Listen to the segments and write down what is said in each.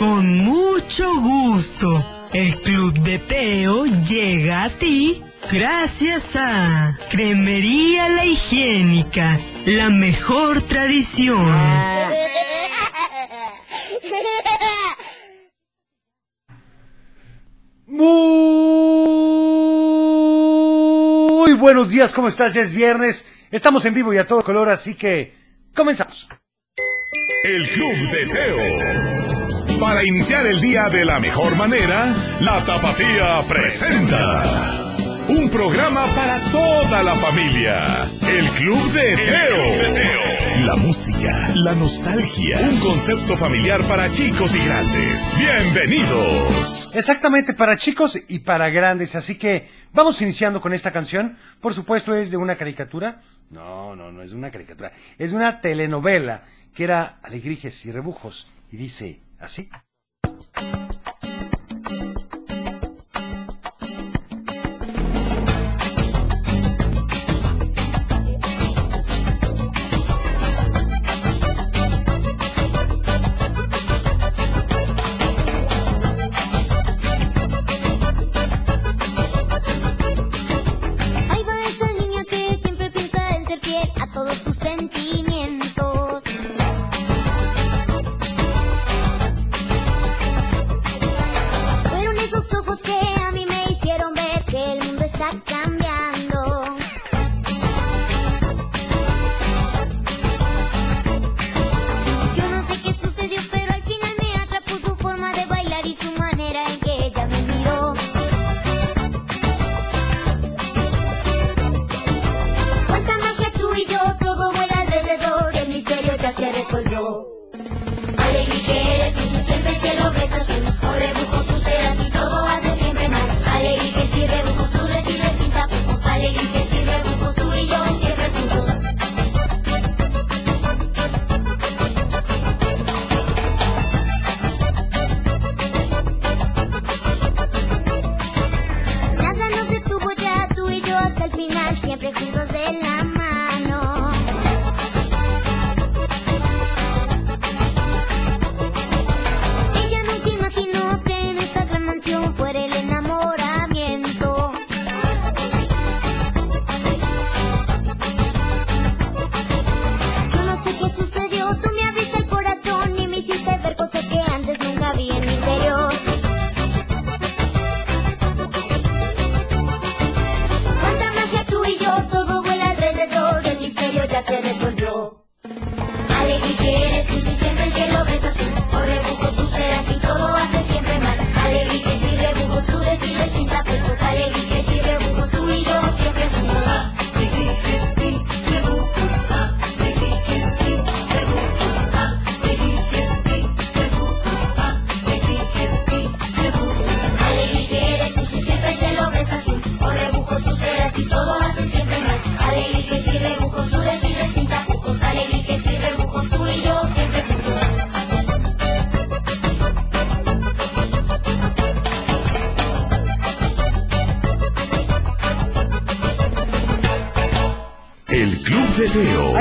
Con mucho gusto. El Club de Teo llega a ti gracias a Cremería La Higiénica, la mejor tradición. Muy buenos días, ¿cómo estás? Ya es viernes, estamos en vivo y a todo color, así que comenzamos. El Club de Teo. Para iniciar el día de la mejor manera, la Tapatía presenta. Un programa para toda la familia. El Club de Teo. La música, la nostalgia. Un concepto familiar para chicos y grandes. Bienvenidos. Exactamente, para chicos y para grandes, así que vamos iniciando con esta canción. Por supuesto es de una caricatura. No, no, no es de una caricatura. Es de una telenovela que era Alegrijes y Rebujos. Y dice así.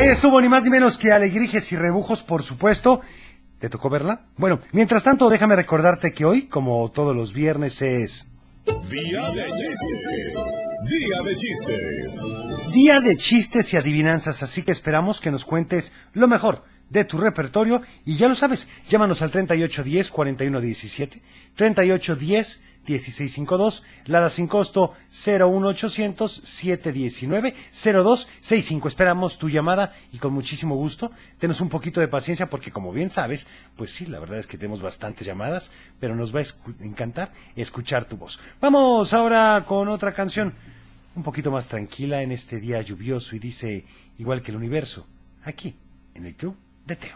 Ahí estuvo ni más ni menos que Alegrijes y Rebujos, por supuesto. ¿Te tocó verla? Bueno, mientras tanto, déjame recordarte que hoy, como todos los viernes, es Día de chistes. Día de chistes. día de chistes y adivinanzas, así que esperamos que nos cuentes lo mejor de tu repertorio y ya lo sabes, llámanos al 3810 4117, 3810 1652, Lada sin costo 01800 719 0265. Esperamos tu llamada y con muchísimo gusto. Tenos un poquito de paciencia porque como bien sabes, pues sí, la verdad es que tenemos bastantes llamadas, pero nos va a encantar escuchar tu voz. Vamos ahora con otra canción un poquito más tranquila en este día lluvioso y dice igual que el universo, aquí en el club de Teo.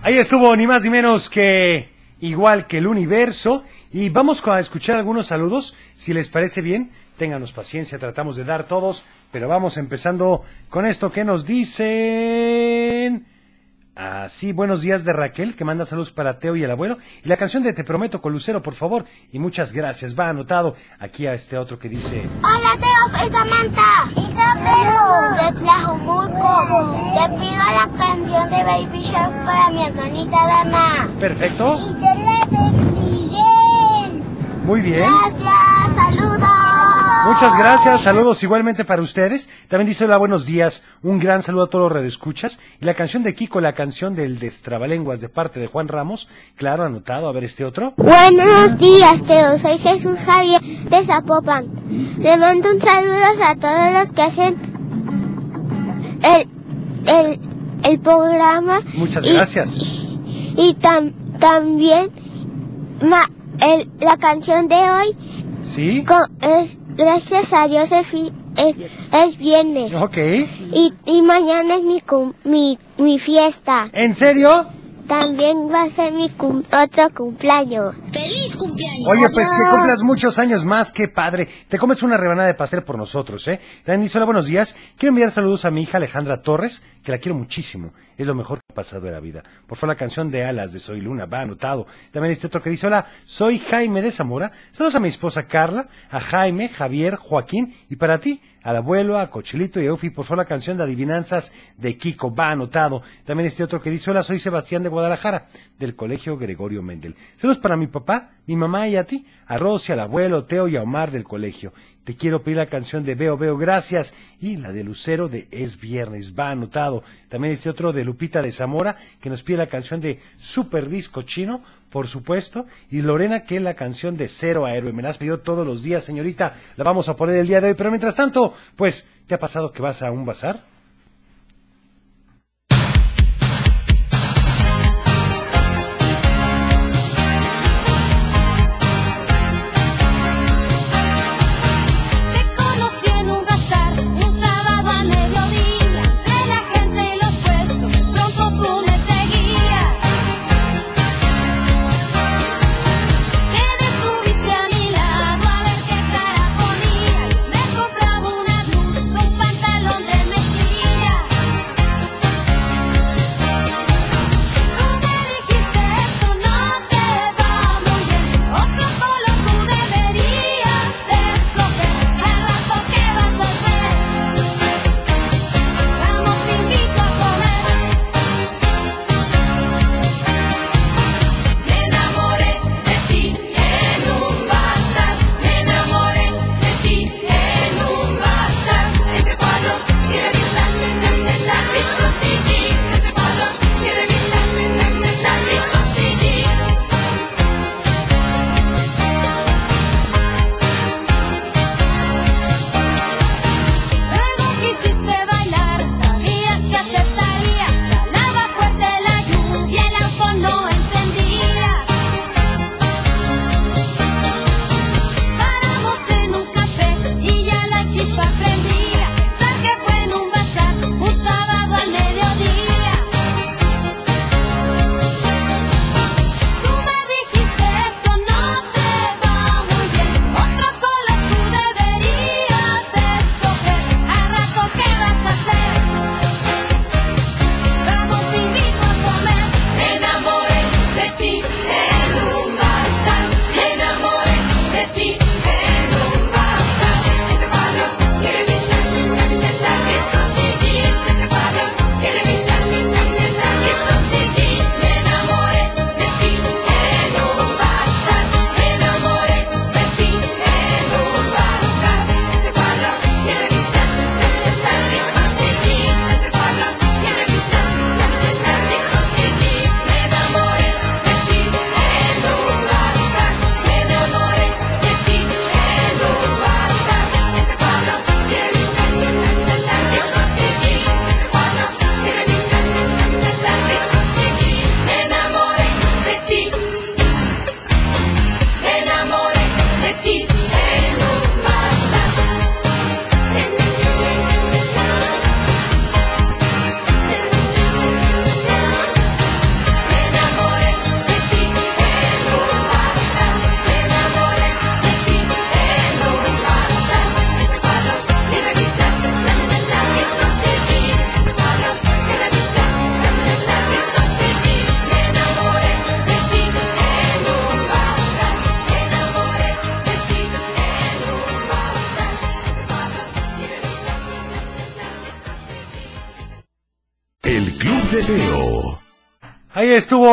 Ahí estuvo ni más ni menos que igual que el universo. Y vamos a escuchar algunos saludos. Si les parece bien, ténganos paciencia, tratamos de dar todos. Pero vamos empezando con esto que nos dicen. Así, buenos días de Raquel, que manda saludos para Teo y el abuelo. Y la canción de Te Prometo con Lucero, por favor. Y muchas gracias. Va anotado aquí a este otro que dice. Hola Teo, soy Samantha. Y Perú, de Tlajumulco. Te pido la canción de Baby Shark para mi hermanita Dana. Perfecto. Y de Miguel. Muy bien. Gracias. Muchas gracias, saludos igualmente para ustedes. También dice hola, buenos días, un gran saludo a todos los redescuchas. Y la canción de Kiko, la canción del Destrabalenguas de parte de Juan Ramos, claro, anotado, a ver este otro. Buenos días, Teo. Soy Jesús Javier de Zapopan. Le mando un saludo a todos los que hacen el, el, el programa. Muchas Y- gracias. Y, tam- también ma- el- la canción de hoy ¿Sí? es Gracias a Dios es, fi- es, es viernes. Ok. Y, y mañana es mi, mi, mi fiesta. ¿En serio? También va a ser mi cum- otro cumpleaños. ¡Feliz cumpleaños! Oye, pues que cumplas muchos años más, qué padre. Te comes una rebanada de pastel por nosotros, ¿eh? También dice, hola, buenos días. Quiero enviar saludos a mi hija Alejandra Torres, que la quiero muchísimo. Es lo mejor que ha pasado en la vida. Por favor, la canción de Alas de Soy Luna, va anotado. También este otro que dice, hola, soy Jaime de Zamora. Saludos a mi esposa Carla, a Jaime, Javier, Joaquín y para ti, al abuelo, a Cochilito y a Eufi, por la canción de Adivinanzas de Kiko, va anotado. También este otro que dice, hola, soy Sebastián de Guadalajara, del Colegio Gregorio Mendel. Saludos para mi papá, mi mamá y a ti, a Rosy, al abuelo, Teo y a Omar del colegio. Te quiero pedir la canción de Veo, Veo, gracias. Y la de Lucero de Es Viernes, va anotado. También este otro de Lupita de Zamora, que nos pide la canción de Super Disco Chino, por supuesto. Y Lorena, que la canción de Cero a Héroe. Me la has pedido todos los días, señorita. La vamos a poner el día de hoy. Pero mientras tanto, pues, ¿te ha pasado que vas a un bazar?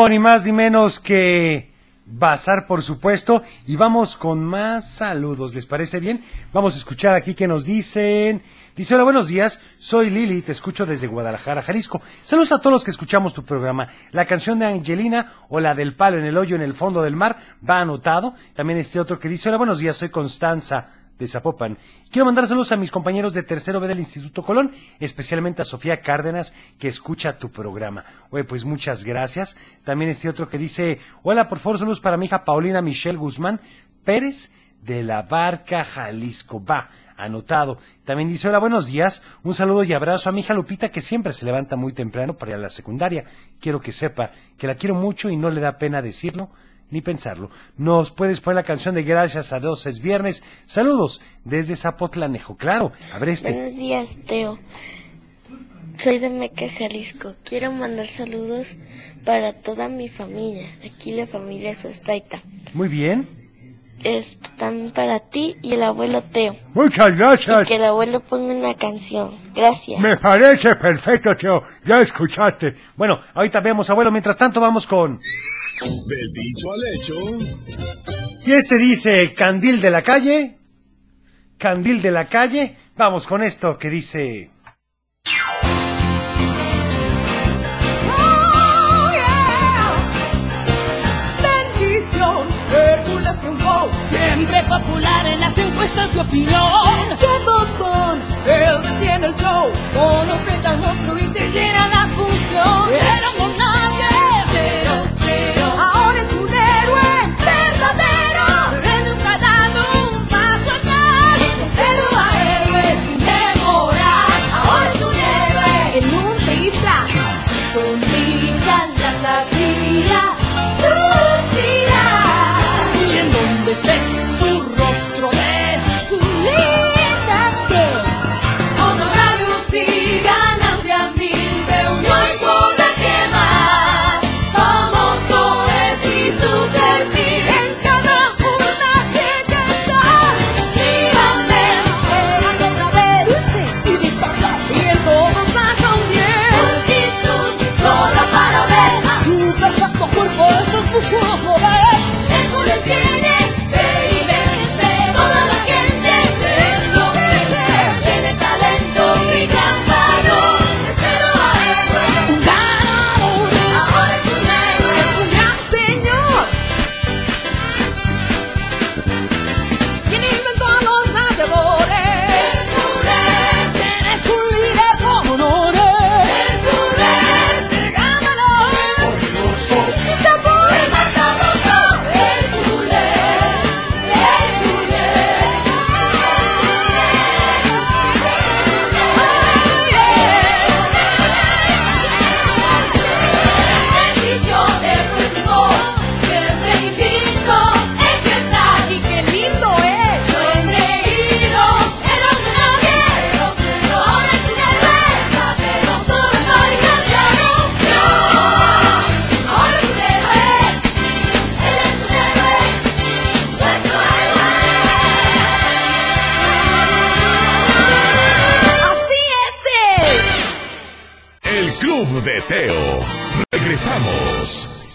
Ni más ni menos que Bazar, por supuesto. Y vamos con más saludos. ¿Les parece bien? Vamos a escuchar aquí que nos dicen. Dice, hola, buenos días. Soy Lili, te escucho desde Guadalajara, Jalisco. Saludos a todos los que escuchamos tu programa. La canción de Angelina o la del palo en el hoyo en el fondo del mar va anotado. También este otro que dice, hola, buenos días, soy Constanza de Zapopan. Quiero mandar saludos a mis compañeros de tercero B del Instituto Colón, especialmente a Sofía Cárdenas, que escucha tu programa. Oye, pues muchas gracias. También este otro que dice, hola, por favor, saludos para mi hija Paulina Michelle Guzmán Pérez de la Barca, Jalisco. Va, anotado. También dice, hola, buenos días. Un saludo y abrazo a mi hija Lupita, que siempre se levanta muy temprano para ir a la secundaria. Quiero que sepa que la quiero mucho y no le da pena decirlo ni pensarlo. Nos puedes poner la canción de Gracias a Dios es viernes. Saludos desde Zapotlanejo. Claro, a ver este. Buenos días, Teo. Soy de Meca, Jalisco. Quiero mandar saludos para toda mi familia. Aquí la familia Sostaita. Muy bien. Esto también para ti y el abuelo Teo. Muchas Y gracias. que el abuelo ponga una canción. Gracias. Me parece perfecto, Teo. Ya escuchaste. Bueno, ahorita vemos, abuelo. Mientras tanto, vamos con... Del dicho al hecho, Y este dice, candil de la calle. Candil de la calle. Vamos con esto que dice... bendición. Hércules triunfó, siempre popular en las encuestas de opinión. ¡Qué bombón! Él detiene el show, con un al monstruo y se llena la función. Era un nadie, su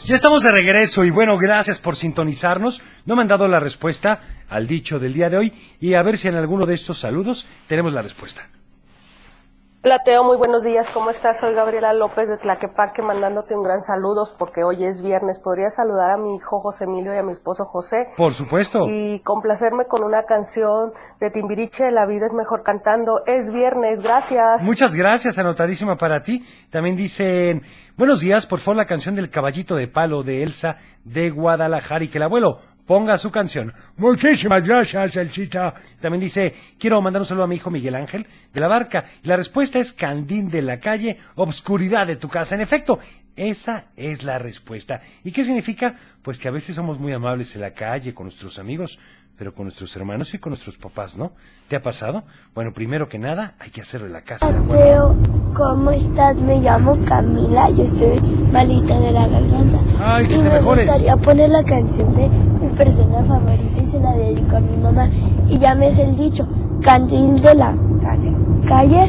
Ya estamos de regreso y bueno, gracias por sintonizarnos. No me han dado la respuesta al dicho del día de hoy y a ver si en alguno de estos saludos tenemos la respuesta. Plateo, muy buenos días, ¿cómo estás? Soy Gabriela López de Tlaquepaque mandándote un gran saludos porque hoy es viernes. ¿Podría saludar a mi hijo José Emilio y a mi esposo José? Por supuesto. Y complacerme con una canción de Timbiriche, La vida es mejor cantando. Es viernes, gracias. Muchas gracias, anotadísima para ti. También dicen, buenos días, por favor, la canción del caballito de palo de Elsa de Guadalajara y que el abuelo ponga su canción. Muchísimas gracias, Elsita. También dice, quiero mandar un saludo a mi hijo Miguel Ángel de la Barca. Y la respuesta es Candín de la calle, obscuridad de tu casa. En efecto, esa es la respuesta. ¿Y qué significa? Pues que a veces somos muy amables en la calle con nuestros amigos, pero con nuestros hermanos y con nuestros papás, ¿no? ¿Te ha pasado? Bueno, primero que nada, hay que hacerlo en la casa. ¿de acuerdo? Teo, ¿cómo estás? Me llamo Camila y estoy malita de la garganta. Ay, que y te me mejores. gustaría poner la canción de persona favorita y se la dedico a mi mamá. Y ya me es el dicho, candil de la calle,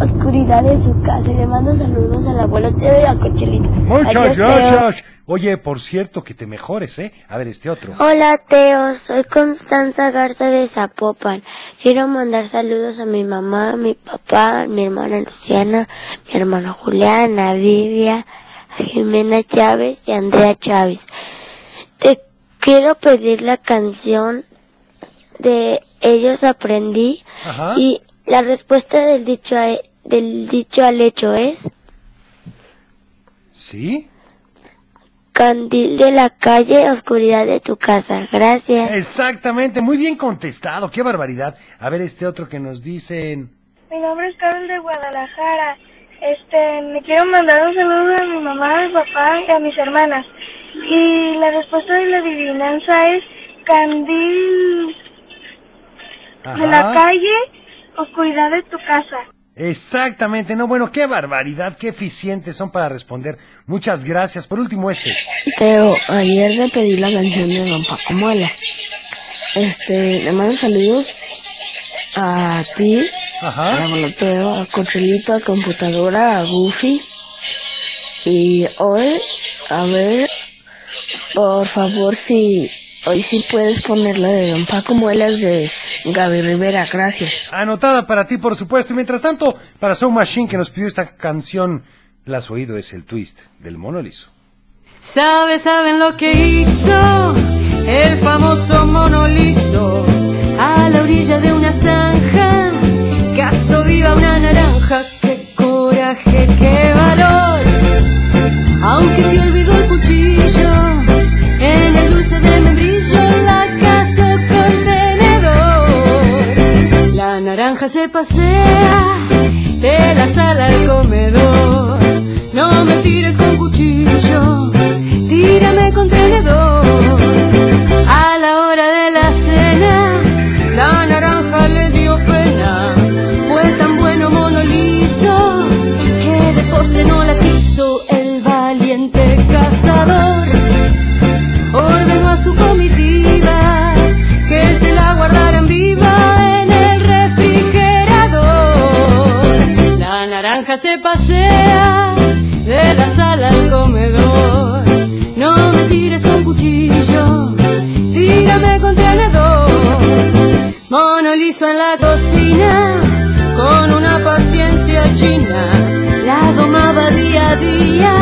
oscuridad de su casa. Le mando saludos al abuelo Teo y a Cochelito. Muchas Adiós, Teo. gracias. Oye, por cierto, que te mejores, ¿eh? A ver, este otro. Hola Teo, soy Constanza Garza de Zapopan. Quiero mandar saludos a mi mamá, a mi papá, a mi hermana Luciana, mi hermano Julián, a Vivia, a Jimena Chávez y a Andrea Chávez. Te quiero pedir la canción de Ellos aprendí Ajá. y la respuesta del dicho a- del dicho al hecho es ¿Sí? Candil de la calle, oscuridad de tu casa. Gracias. Exactamente, muy bien contestado, qué barbaridad. A ver, este otro que nos dicen. Mi nombre es Carol de Guadalajara. Este, me quiero mandar un saludo a mi mamá, a mi papá y a mis hermanas. Y la respuesta de la adivinanza es candil de la Ajá. calle, oscuridad de tu casa. Exactamente, no, bueno, qué barbaridad, qué eficientes son para responder. Muchas gracias. Por último, este. Teo, ayer le pedí la canción de Don Paco Muelas. Este, le mando saludos a ti, Ajá. a Boloteo, a Cochelito, a Computadora, a Goofy. Y hoy, a ver, por favor, si hoy sí puedes poner la de Don Paco Muelas de Gaby Rivera, gracias. Anotada para ti, por supuesto. Y mientras tanto, para Soul Machine, que nos pidió esta canción, la has oído, es el twist del mono liso. Sabe, saben lo que hizo el famoso mono liso a la orilla de una zanja. Caso viva una naranja, qué coraje, qué valor. Aunque olvidó el Se pasea de la sala al comedor. No me tires con cuchillo, Se pasea de la sala al comedor. No me tires con cuchillo, tírame con tenedor. Mono liso en la cocina, con una paciencia china, la domaba día a día.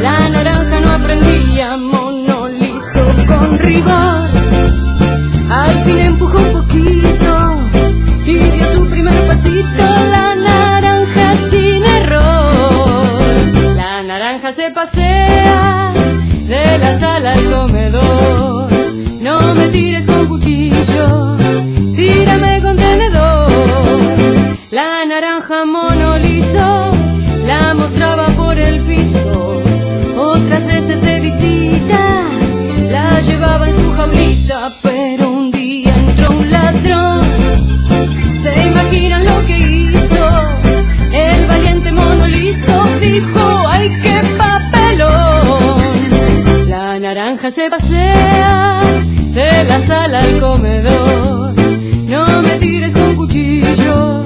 La naranja no aprendía, mono liso con rigor. Al fin empujó un la mostraba por el piso. Otras veces de visita la llevaba en su jaulita, pero un día entró un ladrón. ¿Se imaginan lo que hizo? El valiente mono liso dijo, ¡ay qué papelón! La naranja se pasea de la sala al comedor. No me tires con cuchillo,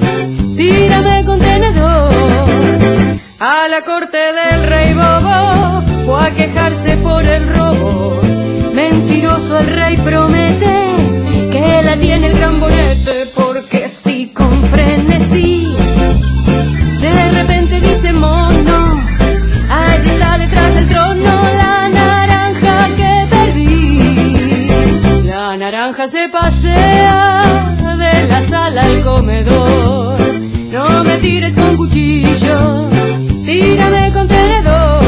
A la corte del rey bobo fue a quejarse por el robo. Mentiroso el rey promete que la tiene el gran bonete porque sí con frenesí. De repente dice mono, allí está detrás del trono la naranja que perdí. La naranja se pasea de la sala al comedor. No me tires con cuchillo, tírame con tenedor.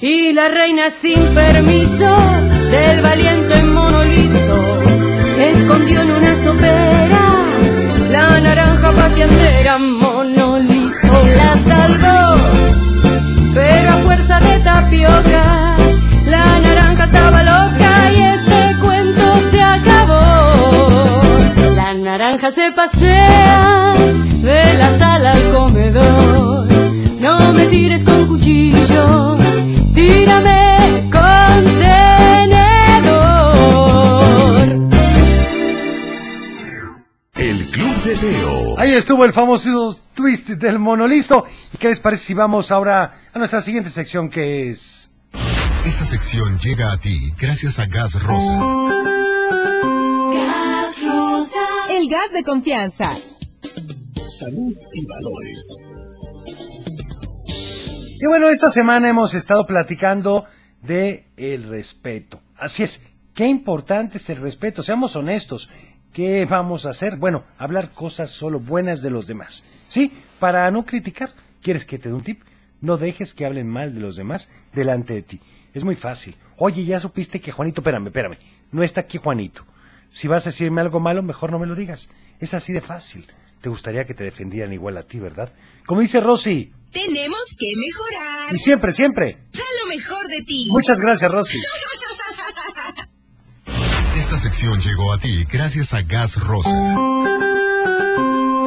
Y la reina sin permiso del valiente mono liso escondió en una sopera la naranja paseandera. Mono liso la salvó, pero a fuerza de tapioca la naranja estaba loca y este cuento se acabó. La naranja se pasea de la sala al comedor. No me tires con cuchillo, tírame con tenedor. El Club de Teo. Ahí estuvo el famoso twist del monolizo. ¿Y qué les parece si vamos ahora a nuestra siguiente sección que es... Esta sección llega a ti gracias a Gas Rosa. Gas Rosa. El gas de confianza. Salud y valores. Y bueno, esta semana hemos estado platicando de el respeto. Así es, qué importante es el respeto, seamos honestos. ¿Qué vamos a hacer? Bueno, hablar cosas solo buenas de los demás. ¿Sí? Para no criticar. ¿Quieres que te dé un tip? No dejes que hablen mal de los demás delante de ti. Es muy fácil. Oye, ya supiste que Juanito, espérame, espérame. No está aquí Juanito. Si vas a decirme algo malo, mejor no me lo digas. Es así de fácil. Te gustaría que te defendieran igual a ti, ¿verdad? Como dice Rosy. Tenemos que mejorar. Y siempre, siempre. Da lo mejor de ti. Muchas gracias, Rosy. Esta sección llegó a ti gracias a Gas Rosa.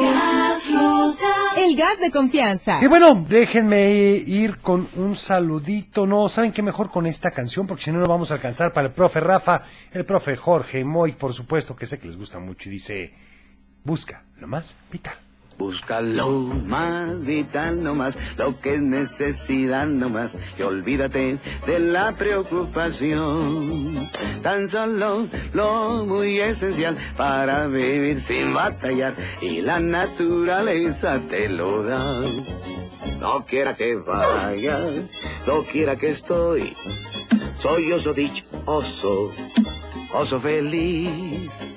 Gas Rosa. El gas de confianza. Y bueno, déjenme ir con un saludito. No, ¿saben qué mejor con esta canción? Porque si no, no vamos a alcanzar para el profe Rafa, el profe Jorge, Moy, por supuesto, que sé que les gusta mucho y dice, busca lo más vital. Busca lo más vital nomás, lo que es necesidad nomás, y olvídate de la preocupación. Tan solo lo muy esencial para vivir sin batallar, y la naturaleza te lo da. No quiera que vaya, no quiera que estoy, soy oso dicho, oso, oso feliz.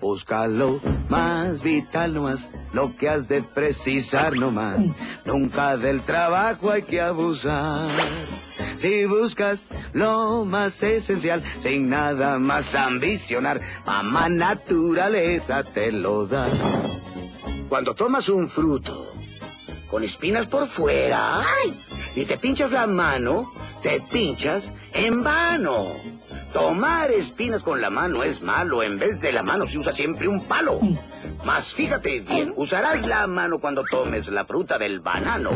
Búscalo más vital nomás, lo que has de precisar nomás. Nunca del trabajo hay que abusar. Si buscas lo más esencial, sin nada más ambicionar, mamá naturaleza te lo da. Cuando tomas un fruto con espinas por fuera y te pinchas la mano, te pinchas en vano. Tomar espinas con la mano es malo. En vez de la mano se usa siempre un palo. Mas fíjate bien, usarás la mano cuando tomes la fruta del banano.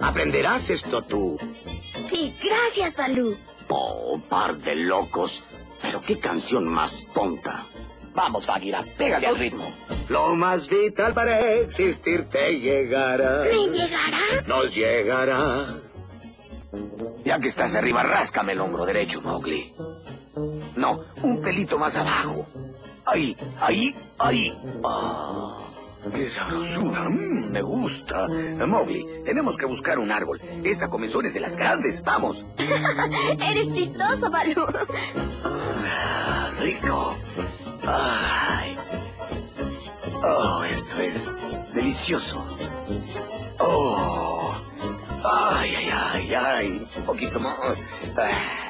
Aprenderás esto tú. Sí, gracias, Balú. Oh, par de locos. Pero qué canción más tonta. Vamos, Bagheera, pégale al ritmo. Lo más vital para existir te llegará. ¿Me llegará? Nos llegará. Ya que estás arriba, ráscame el hombro derecho, Mowgli. No, un pelito más abajo. Ahí, ahí, ahí. Ah, ¡Qué sabrosura! Mm, me gusta. Mowgli, tenemos que buscar un árbol. Esta comezón es de las grandes. Vamos. Eres chistoso, Balú. Ah, rico. Ay. Oh, esto es delicioso. Oh. Ay, ay, ay, ay. Un poquito más. Ah.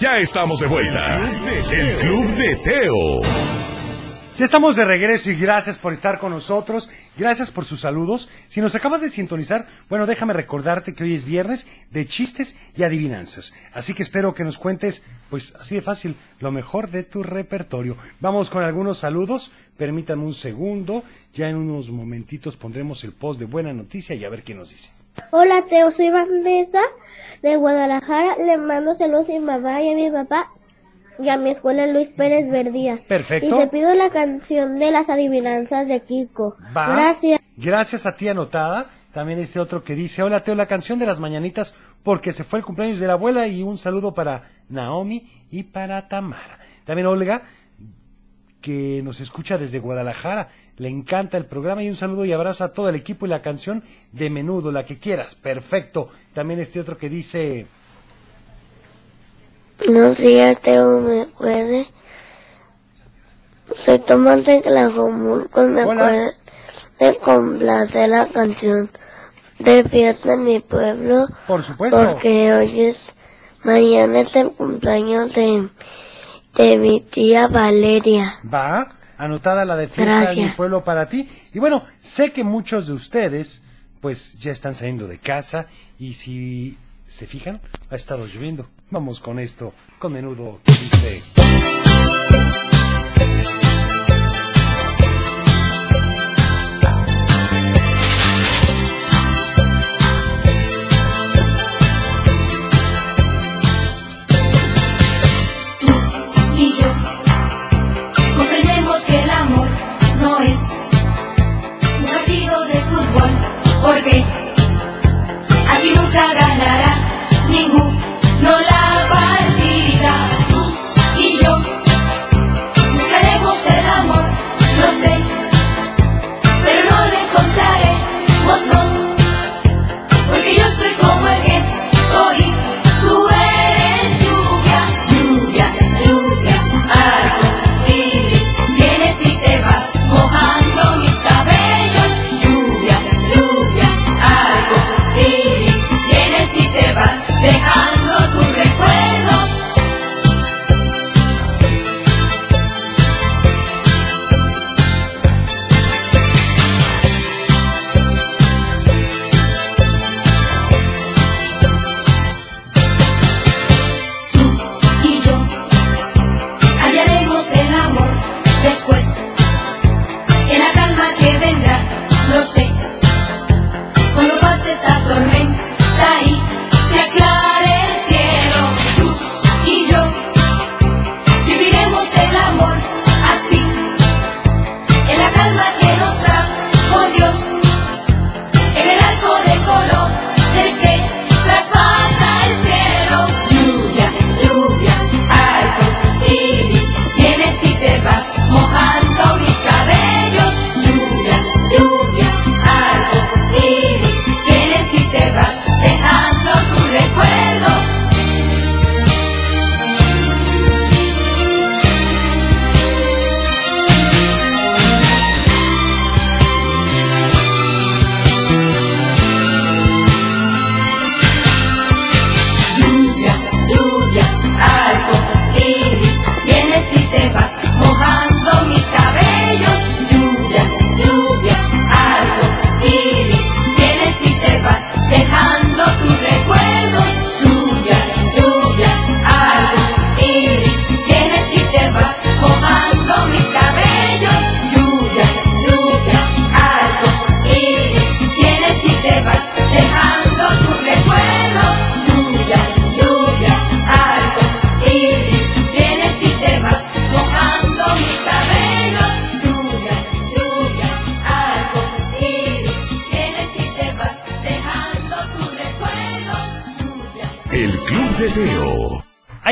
Ya estamos de vuelta. El Club de Teo. Ya estamos de regreso y gracias por estar con nosotros, gracias por sus saludos. Si nos acabas de sintonizar, bueno, déjame recordarte que hoy es viernes de chistes y adivinanzas. Así que espero que nos cuentes, pues así de fácil, lo mejor de tu repertorio. Vamos con algunos saludos, permítanme un segundo, ya en unos momentitos pondremos el post de buena noticia y a ver qué nos dice. Hola Teo, soy Vanessa de Guadalajara. Le mando saludos a mi mamá y a mi papá y a mi escuela Luis Pérez Verdía. Perfecto. Y te pido la canción de las adivinanzas de Kiko. Va. Gracias. Gracias a ti anotada. También este otro que dice, hola Teo, la canción de las mañanitas porque se fue el cumpleaños de la abuela y un saludo para Naomi y para Tamara. También Olga, que nos escucha desde Guadalajara, le encanta el programa y un saludo y abrazo a todo el equipo y la canción de menudo, la que quieras. Perfecto. También este otro que dice, Buenos días, Teo, ¿me puede? Soy Tomate Tlajomulco y me puede complacer la canción de fiesta en mi pueblo. Por supuesto. Porque hoy es, mañana es el cumpleaños de, de mi tía Valeria. Va, anotada la de fiesta de mi pueblo para ti. Y bueno, sé que muchos de ustedes pues ya están saliendo de casa y si se fijan, ha estado lloviendo. Vamos con esto, con menudo que dice...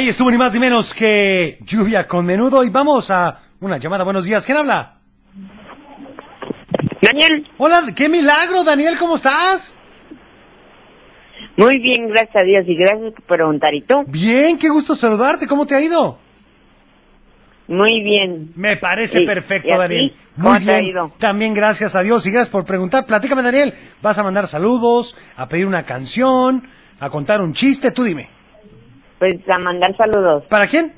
Ahí estuvo ni más ni menos que lluvia con menudo y vamos a una llamada. Buenos días, ¿quién habla? Daniel. Hola, qué milagro, Daniel, ¿cómo estás? Muy bien, gracias a Dios y gracias por preguntar. ¿Y tú? Bien, qué gusto saludarte, ¿cómo te ha ido? Muy bien. Me parece Sí, perfecto. Daniel. ¿Cómo Muy bien. ido? También gracias a Dios y gracias por preguntar. Platícame, Daniel. ¿Vas a mandar saludos, a pedir una canción, a contar un chiste? Tú dime. Pues a mandar saludos. ¿Para quién?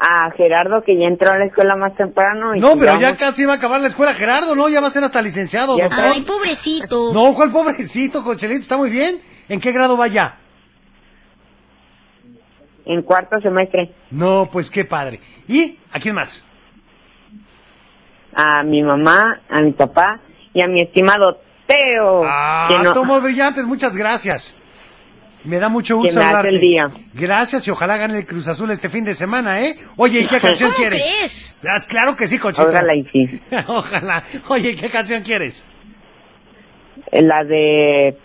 A Gerardo, que ya entró a la escuela más temprano. Y No, pero ya casi va a acabar la escuela, Gerardo, ¿no? Ya va a ser hasta licenciado, Ya doctor. Ay, pobrecito. No, ¿cuál pobrecito, Cochelito? Está muy bien. ¿En qué grado va ya? En cuarto semestre. No, pues qué padre. ¿Y a quién más? A mi mamá, a mi papá y a mi estimado Teo. Ah, no- tomos brillantes, muchas gracias. Me da mucho gusto Que me hace saludarte. el día. Gracias y ojalá gane el Cruz Azul este fin de semana, ¿eh? Oye, ¿y qué canción ¿Cómo quieres? crees? Ah, Claro que sí, Cochito. Ojalá y sí. ojalá. Oye, ¿qué canción quieres? La de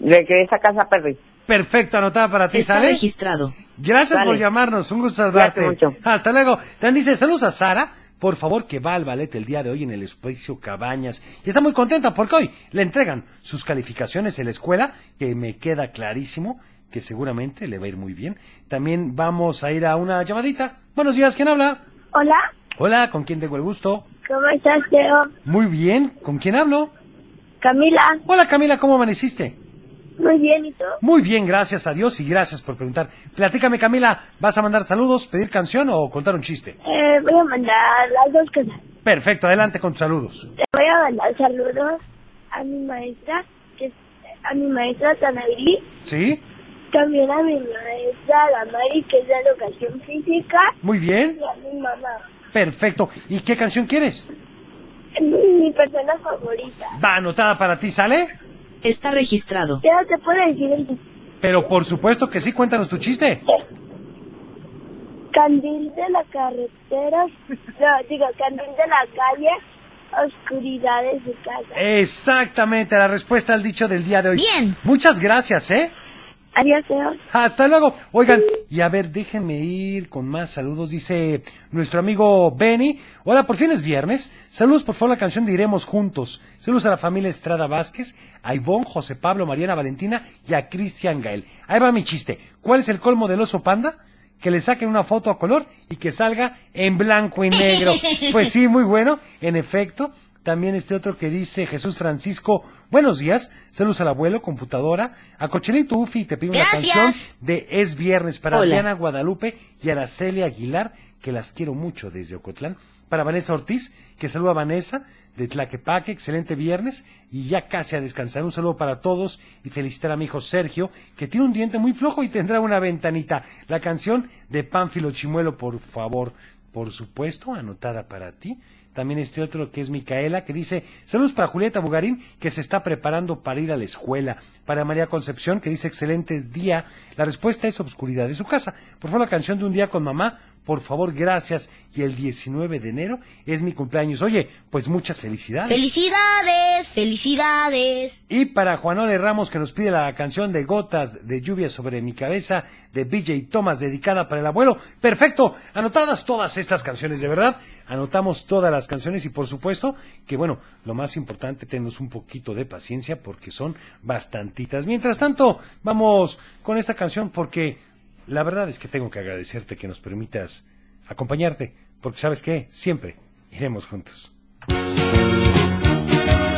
Regresa a casa, Perry. Perfecto, anotada para ti, Está ¿sale? registrado. Gracias por llamarnos, un gusto saludarte. Hasta luego. También dice, saludos a Sara, por favor que va al ballet el día de hoy en el espacio Cabañas. Y está muy contenta porque hoy le entregan sus calificaciones en la escuela, que me queda clarísimo que seguramente le va a ir muy bien. También vamos a ir a una llamadita. Buenos días, ¿quién habla? Hola, Hola, ¿con quién tengo el gusto? ¿cómo estás, Teo? Muy bien, ¿con quién hablo? Camila, Hola Camila, ¿cómo amaneciste? Muy bien, ¿y tú? Muy bien, gracias a Dios y gracias por preguntar. Platícame Camila, ¿vas a mandar saludos, pedir canción o contar un chiste? Eh, voy a mandar las dos cosas. Perfecto, adelante con tus saludos. Le voy a mandar saludos a mi maestra, que es a mi maestra Tanagri, ¿Sí? también a mi maestra la Mari, que es de educación física, Muy bien. y a mi mamá. Perfecto. ¿Y qué canción quieres? Mi persona favorita. Va anotada para ti, ¿sale? Está registrado. Ya te puedo decir el Pero por supuesto que sí, cuéntanos tu chiste. candil de la carretera, no, digo, candil de la calle, oscuridad de su casa. Exactamente, la respuesta al dicho del día de hoy. Bien. Muchas gracias, ¿eh? Adiós. Hasta luego. Oigan, y a ver, déjenme ir con más saludos. Dice nuestro amigo Benny. Hola, por fin es viernes. Saludos, por favor, la canción de Iremos Juntos. Saludos a la familia Estrada Vázquez, a Ivonne, José Pablo, Mariana Valentina y a Cristian Gael. Ahí va mi chiste. ¿Cuál es el colmo del oso panda? Que le saquen una foto a color y que salga en blanco y negro. Pues sí, muy bueno. En efecto, también este otro que dice Jesús Francisco, buenos días, saludos al abuelo, computadora, a Cochelito Ufi, te pido una canción de Es Viernes para Hola. Diana Guadalupe y Araceli Aguilar, que las quiero mucho desde Ocotlán. Para Vanessa Ortiz, que saluda a Vanessa de Tlaquepaque, excelente viernes y ya casi a descansar. Un saludo para todos y felicitar a mi hijo Sergio, que tiene un diente muy flojo y tendrá una ventanita. La canción de Pánfilo Chimuelo, por favor, por supuesto, anotada para ti. También este otro que es Micaela, que dice, saludos para Julieta Bugarín, que se está preparando para ir a la escuela. Para María Concepción, que dice, excelente día. La respuesta es obscuridad de su casa. Por favor, la canción de un día con mamá, por favor, gracias. Y el 19 de enero es mi cumpleaños. Oye, pues muchas felicidades. Felicidades, felicidades. Y para Juanole Ramos, que nos pide la canción de Gotas de Lluvia sobre mi cabeza de BJ Thomas, dedicada para el abuelo. Perfecto, anotadas todas estas canciones, de verdad. Anotamos todas las canciones y por supuesto que, bueno, lo más importante, tenemos un poquito de paciencia porque son bastantitas. Mientras tanto, vamos con esta canción porque la verdad es que tengo que agradecerte que nos permitas acompañarte, porque sabes que siempre iremos juntos.